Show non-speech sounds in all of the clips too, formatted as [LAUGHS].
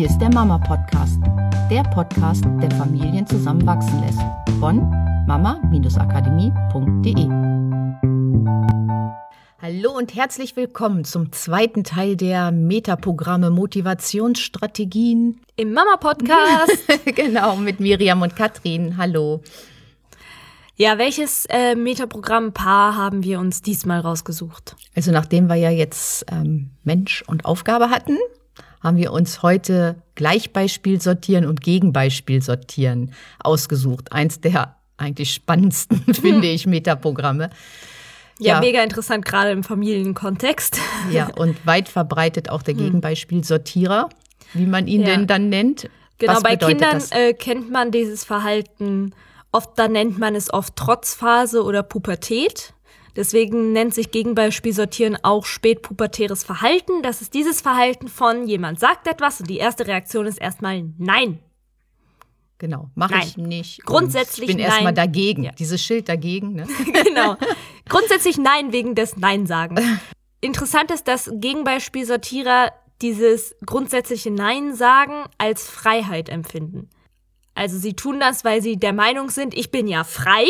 Hier ist der Mama Podcast, der Podcast, der Familien zusammenwachsen lässt. Von mama-akademie.de. Hallo und herzlich willkommen zum zweiten Teil der Metaprogramme Motivationsstrategien im Mama Podcast. [LAUGHS] genau, mit Miriam und Katrin. Hallo. Ja, welches äh, Metaprogramm-Paar haben wir uns diesmal rausgesucht? Also nachdem wir ja jetzt ähm, Mensch und Aufgabe hatten, haben wir uns heute Gleichbeispiel sortieren und Gegenbeispiel sortieren ausgesucht. Eins der eigentlich spannendsten, [LAUGHS] finde ich, Metaprogramme. Ja, ja, mega interessant, gerade im Familienkontext. [LAUGHS] Ja, und weit verbreitet auch der hm. Gegenbeispiel-Sortierer, wie man ihn ja. denn dann nennt. Genau, Was bei Kindern äh, kennt man dieses Verhalten Oft da nennt man es oft Trotzphase oder Pubertät. Deswegen nennt sich Gegenbeispiel sortieren auch spätpubertäres Verhalten. Das ist dieses Verhalten von jemand sagt etwas und die erste Reaktion ist erstmal Nein. Genau, mache ich nicht. Grundsätzlich ich bin erstmal dagegen. Ja. Dieses Schild dagegen. Ne? [LAUGHS] genau. Grundsätzlich Nein wegen des Nein-Sagens. Interessant ist, dass Gegenbeispiel-Sortierer dieses grundsätzliche Nein sagen als Freiheit empfinden. Also sie tun das, weil sie der Meinung sind, ich bin ja frei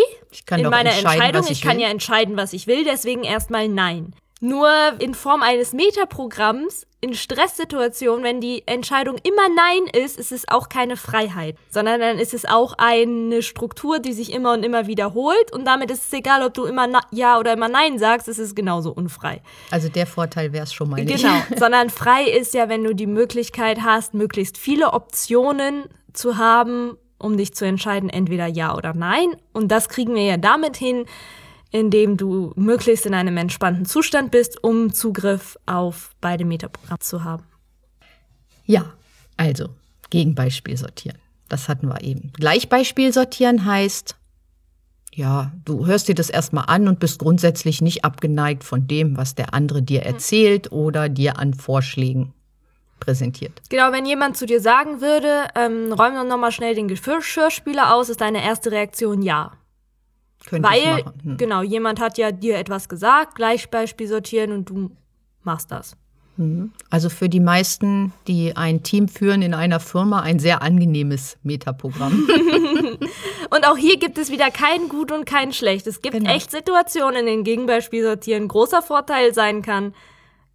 in meiner Entscheidung, ich, ich kann ja entscheiden, was ich will, deswegen erstmal nein. Nur in Form eines Metaprogramms in Stresssituationen, wenn die Entscheidung immer Nein ist, ist es auch keine Freiheit, sondern dann ist es auch eine Struktur, die sich immer und immer wiederholt und damit ist es egal, ob du immer Na Ja oder immer Nein sagst, es ist genauso unfrei. Also der Vorteil wäre es schon mal nicht. Genau, [LAUGHS] sondern frei ist ja, wenn du die Möglichkeit hast, möglichst viele Optionen zu haben, um dich zu entscheiden, entweder ja oder nein. Und das kriegen wir ja damit hin, indem du möglichst in einem entspannten Zustand bist, um Zugriff auf beide Metaprogramme zu haben. Ja, also Gegenbeispiel sortieren. Das hatten wir eben. Gleichbeispiel sortieren heißt, ja, du hörst dir das erstmal an und bist grundsätzlich nicht abgeneigt von dem, was der andere dir erzählt oder dir an Vorschlägen präsentiert. Genau, wenn jemand zu dir sagen würde, ähm, räum doch nochmal schnell den Geschirrspüler aus, ist deine erste Reaktion ja. Könnte Weil, hm. genau, jemand hat ja dir etwas gesagt, Gleichbeispiel sortieren und du machst das. Mhm. Also für die meisten, die ein Team führen in einer Firma, ein sehr angenehmes Metaprogramm. [LAUGHS] und auch hier gibt es wieder kein Gut und kein Schlecht. Es gibt genau. echt Situationen, in denen Gegenbeispiel sortieren großer Vorteil sein kann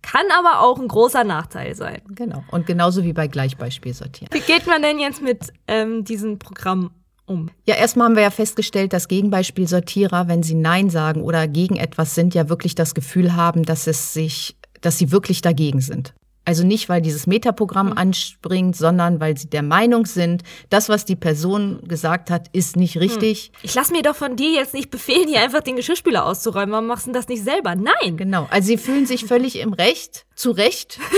kann aber auch ein großer Nachteil sein. Genau. Und genauso wie bei Gleichbeispiel sortieren. Wie geht man denn jetzt mit ähm, diesem Programm um? Ja, erstmal haben wir ja festgestellt, dass Gegenbeispiel-Sortierer, wenn sie Nein sagen oder gegen etwas sind, ja wirklich das Gefühl haben, dass es sich, dass sie wirklich dagegen sind. Also nicht, weil dieses Metaprogramm mhm. anspringt, sondern weil sie der Meinung sind, das, was die Person gesagt hat, ist nicht richtig. Ich lasse mir doch von dir jetzt nicht befehlen, hier einfach den Geschirrspüler auszuräumen. Warum machst du das nicht selber? Nein. Genau. Also sie fühlen sich völlig im Recht, zu Recht. [LAUGHS]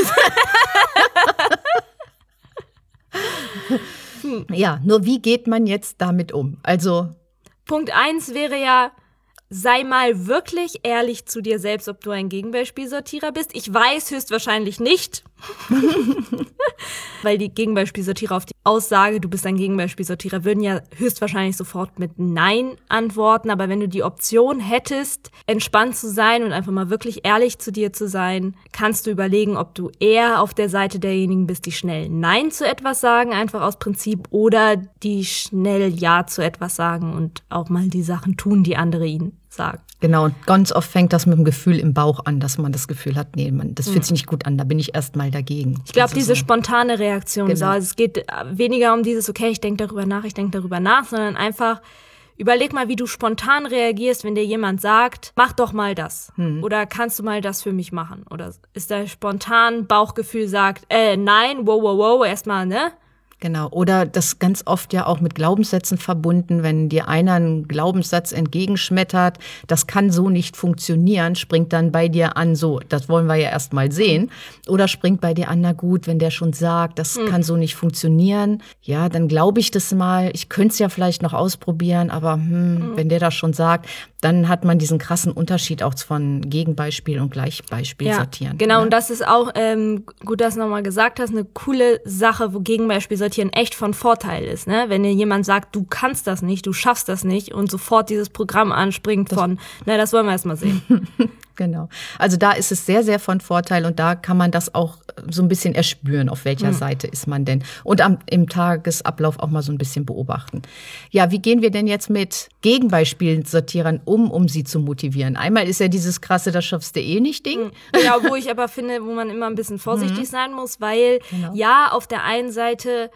ja, nur wie geht man jetzt damit um? Also. Punkt eins wäre ja, sei mal wirklich ehrlich zu dir selbst, ob du ein Gegenbeispielsortierer bist. Ich weiß höchstwahrscheinlich nicht. [LAUGHS] Weil die Gegenbeispielsortierer auf die Aussage, du bist ein Gegenbeispielsortierer, würden ja höchstwahrscheinlich sofort mit Nein antworten. Aber wenn du die Option hättest, entspannt zu sein und einfach mal wirklich ehrlich zu dir zu sein, kannst du überlegen, ob du eher auf der Seite derjenigen bist, die schnell Nein zu etwas sagen, einfach aus Prinzip, oder die schnell Ja zu etwas sagen und auch mal die Sachen tun, die andere ihnen sagen. Genau, und ganz oft fängt das mit dem Gefühl im Bauch an, dass man das Gefühl hat, nee, man, das fühlt sich nicht gut an, da bin ich erstmal dagegen. Ich glaube, also diese so. spontane Reaktion, genau. so, also es geht weniger um dieses, okay, ich denke darüber nach, ich denke darüber nach, sondern einfach, überleg mal, wie du spontan reagierst, wenn dir jemand sagt, mach doch mal das. Hm. Oder kannst du mal das für mich machen? Oder ist da spontan Bauchgefühl sagt, äh, nein, wow, wow, wow, erstmal, ne? Genau. Oder das ganz oft ja auch mit Glaubenssätzen verbunden, wenn dir einer einen Glaubenssatz entgegenschmettert, das kann so nicht funktionieren, springt dann bei dir an, so, das wollen wir ja erst mal sehen. Oder springt bei dir an, na gut, wenn der schon sagt, das mhm. kann so nicht funktionieren, ja, dann glaube ich das mal. Ich könnte es ja vielleicht noch ausprobieren, aber hm, mhm. wenn der das schon sagt, dann hat man diesen krassen Unterschied auch von Gegenbeispiel und Gleichbeispiel ja, sortieren. Genau, ne? und das ist auch, ähm, gut, dass du nochmal gesagt hast, eine coole Sache, wo Gegenbeispiel sortieren echt von Vorteil ist. Ne? Wenn dir jemand sagt, du kannst das nicht, du schaffst das nicht und sofort dieses Programm anspringt das von, na, das wollen wir erst mal sehen. [LAUGHS] genau. Also da ist es sehr, sehr von Vorteil und da kann man das auch so ein bisschen erspüren, auf welcher mhm. Seite ist man denn. Und am, im Tagesablauf auch mal so ein bisschen beobachten. Ja, wie gehen wir denn jetzt mit Gegenbeispielsortierern um, um sie zu motivieren? Einmal ist ja dieses krasse, das schaffst du eh nicht Ding. Ja, wo ich aber finde, wo man immer ein bisschen vorsichtig mhm. sein muss, weil genau. ja, auf der einen Seite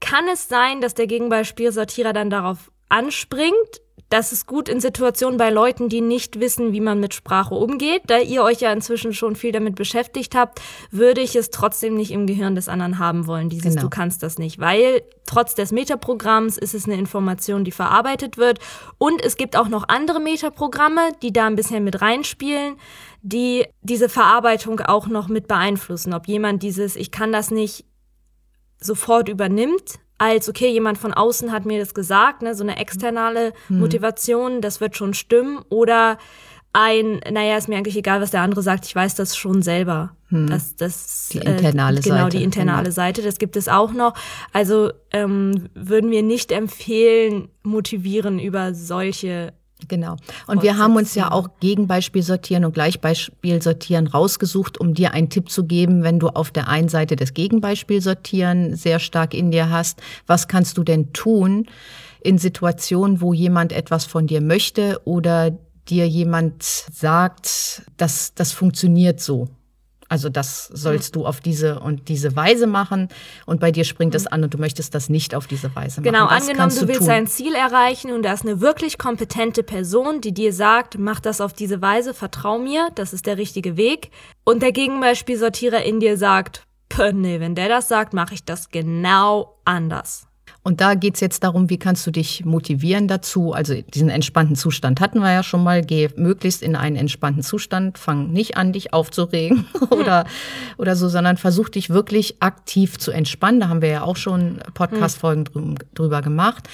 kann es sein, dass der Gegenbeispielsortierer dann darauf anspringt, das ist gut in Situationen bei Leuten, die nicht wissen, wie man mit Sprache umgeht. Da ihr euch ja inzwischen schon viel damit beschäftigt habt, würde ich es trotzdem nicht im Gehirn des anderen haben wollen. Dieses genau. Du kannst das nicht, weil trotz des Metaprogramms ist es eine Information, die verarbeitet wird. Und es gibt auch noch andere Metaprogramme, die da ein bisschen mit reinspielen, die diese Verarbeitung auch noch mit beeinflussen. Ob jemand dieses Ich kann das nicht sofort übernimmt, als, okay, jemand von außen hat mir das gesagt, ne, so eine externe hm. Motivation, das wird schon stimmen, oder ein, naja, ist mir eigentlich egal, was der andere sagt, ich weiß das schon selber. Hm. Das, das, die internale äh, genau, Seite. Genau, die internale genau. Seite, das gibt es auch noch. Also ähm, würden wir nicht empfehlen, motivieren über solche Genau. Und wir haben uns ja auch Gegenbeispiel sortieren und Gleichbeispiel sortieren rausgesucht, um dir einen Tipp zu geben, wenn du auf der einen Seite das Gegenbeispiel sortieren sehr stark in dir hast. Was kannst du denn tun in Situationen, wo jemand etwas von dir möchte oder dir jemand sagt, dass das funktioniert so? Also das sollst du auf diese und diese Weise machen und bei dir springt es an und du möchtest das nicht auf diese Weise machen. Genau, das angenommen, du, du willst tun. ein Ziel erreichen und da ist eine wirklich kompetente Person, die dir sagt, mach das auf diese Weise, vertrau mir, das ist der richtige Weg. Und der Gegenbeispielsortierer in dir sagt, nee, wenn der das sagt, mache ich das genau anders. Und da geht's jetzt darum, wie kannst du dich motivieren dazu? Also diesen entspannten Zustand hatten wir ja schon mal. Geh möglichst in einen entspannten Zustand. Fang nicht an, dich aufzuregen [LAUGHS] oder, oder so, sondern versuch dich wirklich aktiv zu entspannen. Da haben wir ja auch schon Podcast-Folgen drüber gemacht.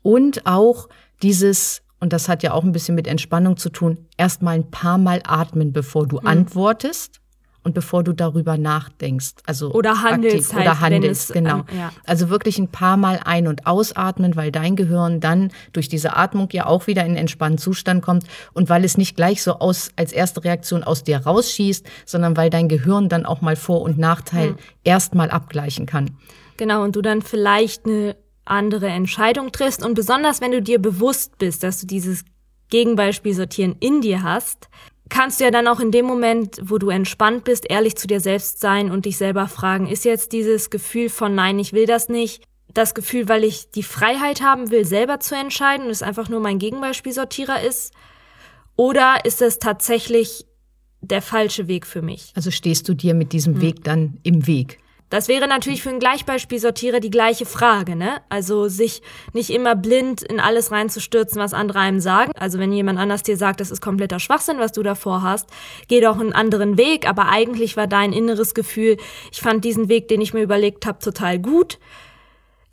Und auch dieses, und das hat ja auch ein bisschen mit Entspannung zu tun, erst mal ein paar Mal atmen, bevor du hm. antwortest und bevor du darüber nachdenkst. Also oder handelst aktiv, oder handelst, es, genau. Ähm, ja. Also wirklich ein paar Mal ein- und ausatmen, weil dein Gehirn dann durch diese Atmung ja auch wieder in einen entspannten Zustand kommt und weil es nicht gleich so aus als erste Reaktion aus dir rausschießt, sondern weil dein Gehirn dann auch mal Vor- und Nachteil mhm. erstmal abgleichen kann. Genau, und du dann vielleicht eine andere Entscheidung triffst und besonders wenn du dir bewusst bist, dass du dieses Gegenbeispiel sortieren in dir hast, kannst du ja dann auch in dem Moment, wo du entspannt bist, ehrlich zu dir selbst sein und dich selber fragen, ist jetzt dieses Gefühl von nein, ich will das nicht, das Gefühl, weil ich die Freiheit haben will, selber zu entscheiden und es einfach nur mein Gegenbeispielsortierer ist? Oder ist es tatsächlich der falsche Weg für mich? Also stehst du dir mit diesem hm. Weg dann im Weg? Das wäre natürlich für einen Gleichbeispielsortierer die gleiche Frage, ne? Also sich nicht immer blind in alles reinzustürzen, was andere einem sagen. Also wenn jemand anders dir sagt, das ist kompletter Schwachsinn, was du davor hast, geh doch einen anderen Weg. Aber eigentlich war dein inneres Gefühl, ich fand diesen Weg, den ich mir überlegt habe, total gut.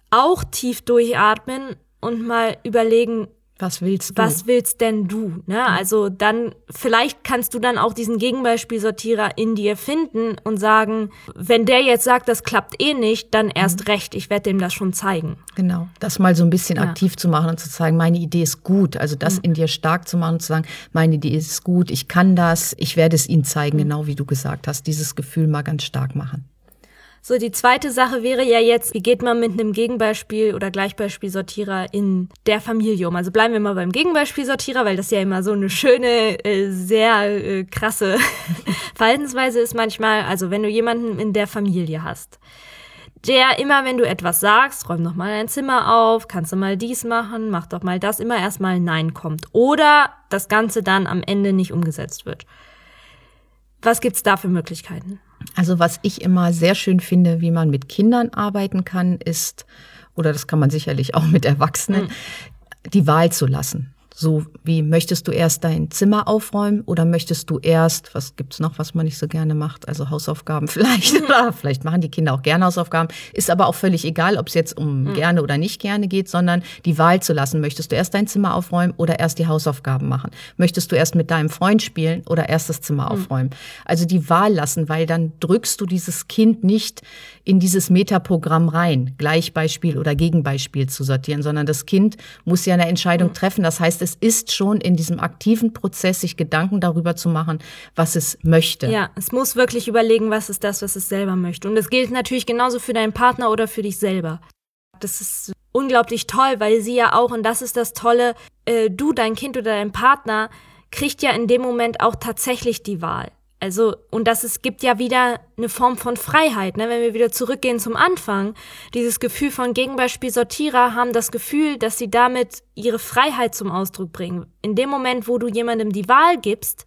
Auch tief durchatmen und mal überlegen, was willst du? Was willst denn du? Ne? Also dann, vielleicht kannst du dann auch diesen Gegenbeispielsortierer in dir finden und sagen, wenn der jetzt sagt, das klappt eh nicht, dann erst mhm. recht, ich werde dem das schon zeigen. Genau, das mal so ein bisschen ja. aktiv zu machen und zu zeigen, meine Idee ist gut. Also das mhm. in dir stark zu machen und zu sagen, meine Idee ist gut, ich kann das, ich werde es ihnen zeigen, mhm. genau wie du gesagt hast. Dieses Gefühl mal ganz stark machen. So, die zweite Sache wäre ja jetzt, wie geht man mit einem Gegenbeispiel oder Gleichbeispielsortierer in der Familie um? Also bleiben wir mal beim Gegenbeispielsortierer, weil das ja immer so eine schöne, äh, sehr äh, krasse [LAUGHS] Verhaltensweise ist manchmal. Also wenn du jemanden in der Familie hast, der immer, wenn du etwas sagst, räum doch mal dein Zimmer auf, kannst du mal dies machen, mach doch mal das, immer erstmal Nein kommt. Oder das Ganze dann am Ende nicht umgesetzt wird. Was gibt's da für Möglichkeiten? Also was ich immer sehr schön finde, wie man mit Kindern arbeiten kann, ist, oder das kann man sicherlich auch mit Erwachsenen, mhm. die Wahl zu lassen. So wie möchtest du erst dein Zimmer aufräumen oder möchtest du erst, was gibt's noch, was man nicht so gerne macht, also Hausaufgaben [LAUGHS] vielleicht oder vielleicht machen die Kinder auch gerne Hausaufgaben, ist aber auch völlig egal, ob es jetzt um mhm. gerne oder nicht gerne geht, sondern die Wahl zu lassen, möchtest du erst dein Zimmer aufräumen oder erst die Hausaufgaben machen? Möchtest du erst mit deinem Freund spielen oder erst das Zimmer mhm. aufräumen? Also die Wahl lassen, weil dann drückst du dieses Kind nicht in dieses Metaprogramm rein, Gleichbeispiel oder Gegenbeispiel zu sortieren, sondern das Kind muss ja eine Entscheidung mhm. treffen. Das heißt, es ist schon in diesem aktiven Prozess, sich Gedanken darüber zu machen, was es möchte. Ja, es muss wirklich überlegen, was ist das, was es selber möchte. Und das gilt natürlich genauso für deinen Partner oder für dich selber. Das ist unglaublich toll, weil sie ja auch, und das ist das Tolle, äh, du, dein Kind oder dein Partner kriegt ja in dem Moment auch tatsächlich die Wahl. Also, und das es gibt ja wieder eine Form von Freiheit, ne? wenn wir wieder zurückgehen zum Anfang. Dieses Gefühl von Gegenbeispiel Sortierer haben das Gefühl, dass sie damit ihre Freiheit zum Ausdruck bringen. In dem Moment, wo du jemandem die Wahl gibst,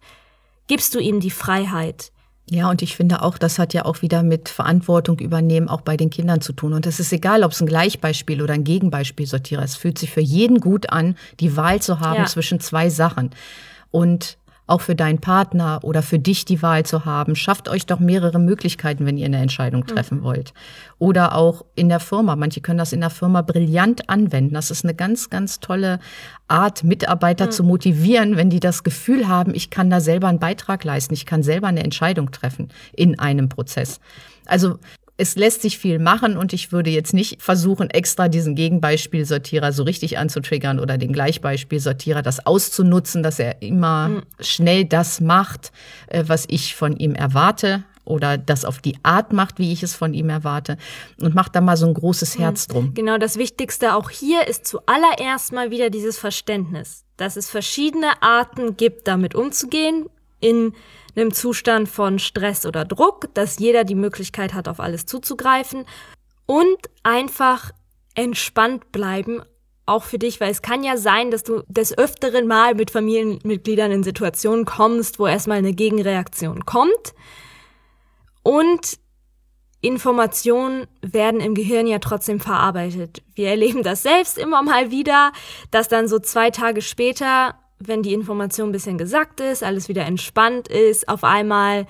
gibst du ihm die Freiheit. Ja, und ich finde auch, das hat ja auch wieder mit Verantwortung übernehmen, auch bei den Kindern zu tun. Und es ist egal, ob es ein Gleichbeispiel oder ein Gegenbeispiel Sortierer ist. Es fühlt sich für jeden gut an, die Wahl zu haben ja. zwischen zwei Sachen. Und auch für deinen Partner oder für dich die Wahl zu haben. Schafft euch doch mehrere Möglichkeiten, wenn ihr eine Entscheidung mhm. treffen mhm. wollt. Oder auch in der Firma. Manche können das in der Firma brillant anwenden. Das ist eine ganz, ganz tolle Art, Mitarbeiter mhm. zu motivieren, wenn die das Gefühl haben, ich kann da selber einen Beitrag leisten, ich kann selber eine Entscheidung treffen in einem Prozess. Also es lässt sich viel machen und ich würde jetzt nicht versuchen, extra diesen Gegenbeispielsortierer so richtig anzutriggern oder den Gleichbeispielsortierer das auszunutzen, dass er immer mhm. schnell das macht, äh, was ich von ihm erwarte oder das auf die Art macht, wie ich es von ihm erwarte und macht da mal so ein großes Herz drum. Genau, das Wichtigste auch hier ist zuallererst mal wieder dieses Verständnis, dass es verschiedene Arten gibt, damit umzugehen in einem Zustand von Stress oder Druck, dass jeder die Möglichkeit hat, auf alles zuzugreifen und einfach entspannt bleiben, auch für dich, weil es kann ja sein, dass du des öfteren Mal mit Familienmitgliedern in Situationen kommst, wo erstmal eine Gegenreaktion kommt und Informationen werden im Gehirn ja trotzdem verarbeitet. Wir erleben das selbst immer mal wieder, dass dann so zwei Tage später wenn die Information ein bisschen gesackt ist, alles wieder entspannt ist, auf einmal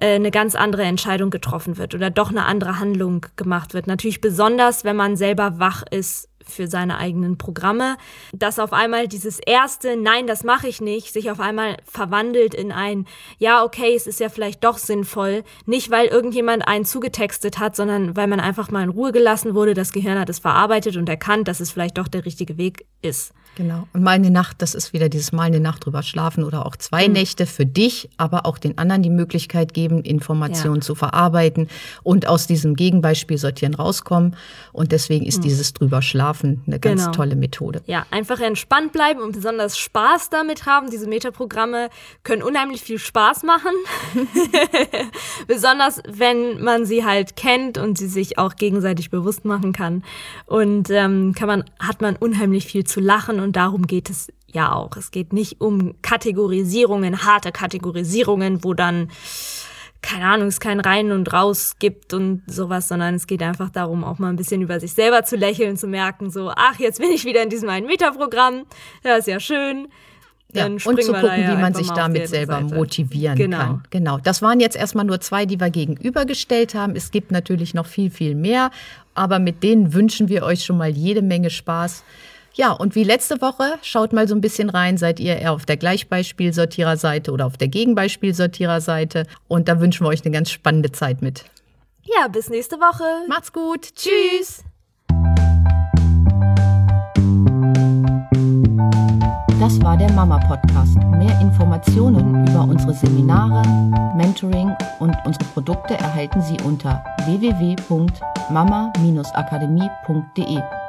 äh, eine ganz andere Entscheidung getroffen wird oder doch eine andere Handlung gemacht wird. Natürlich besonders, wenn man selber wach ist für seine eigenen Programme, dass auf einmal dieses erste Nein, das mache ich nicht, sich auf einmal verwandelt in ein Ja, okay, es ist ja vielleicht doch sinnvoll, nicht weil irgendjemand einen zugetextet hat, sondern weil man einfach mal in Ruhe gelassen wurde, das Gehirn hat es verarbeitet und erkannt, dass es vielleicht doch der richtige Weg ist. Genau. Und mal eine Nacht, das ist wieder dieses Mal eine Nacht drüber schlafen oder auch zwei mhm. Nächte für dich, aber auch den anderen die Möglichkeit geben, Informationen ja. zu verarbeiten und aus diesem Gegenbeispiel sortieren rauskommen. Und deswegen ist mhm. dieses drüber schlafen eine ganz genau. tolle Methode. Ja, einfach entspannt bleiben und besonders Spaß damit haben. Diese Metaprogramme können unheimlich viel Spaß machen. [LAUGHS] besonders wenn man sie halt kennt und sie sich auch gegenseitig bewusst machen kann. Und ähm, kann man, hat man unheimlich viel zu lachen und darum geht es ja auch. Es geht nicht um Kategorisierungen, harte Kategorisierungen, wo dann keine Ahnung, es kein Rein und Raus gibt und sowas, sondern es geht einfach darum, auch mal ein bisschen über sich selber zu lächeln, zu merken, so, ach, jetzt bin ich wieder in diesem einen Meter-Programm, das ist ja schön. Ja, und zu gucken, ja wie man sich damit selber Seite. motivieren genau. kann. Genau. Das waren jetzt erstmal nur zwei, die wir gegenübergestellt haben. Es gibt natürlich noch viel, viel mehr, aber mit denen wünschen wir euch schon mal jede Menge Spaß. Ja, und wie letzte Woche, schaut mal so ein bisschen rein, seid ihr eher auf der Gleichbeispielsortiererseite oder auf der Gegenbeispielsortiererseite. Und da wünschen wir euch eine ganz spannende Zeit mit. Ja, bis nächste Woche. Macht's gut. Tschüss. Das war der Mama Podcast. Mehr Informationen über unsere Seminare, Mentoring und unsere Produkte erhalten Sie unter www.mama-akademie.de.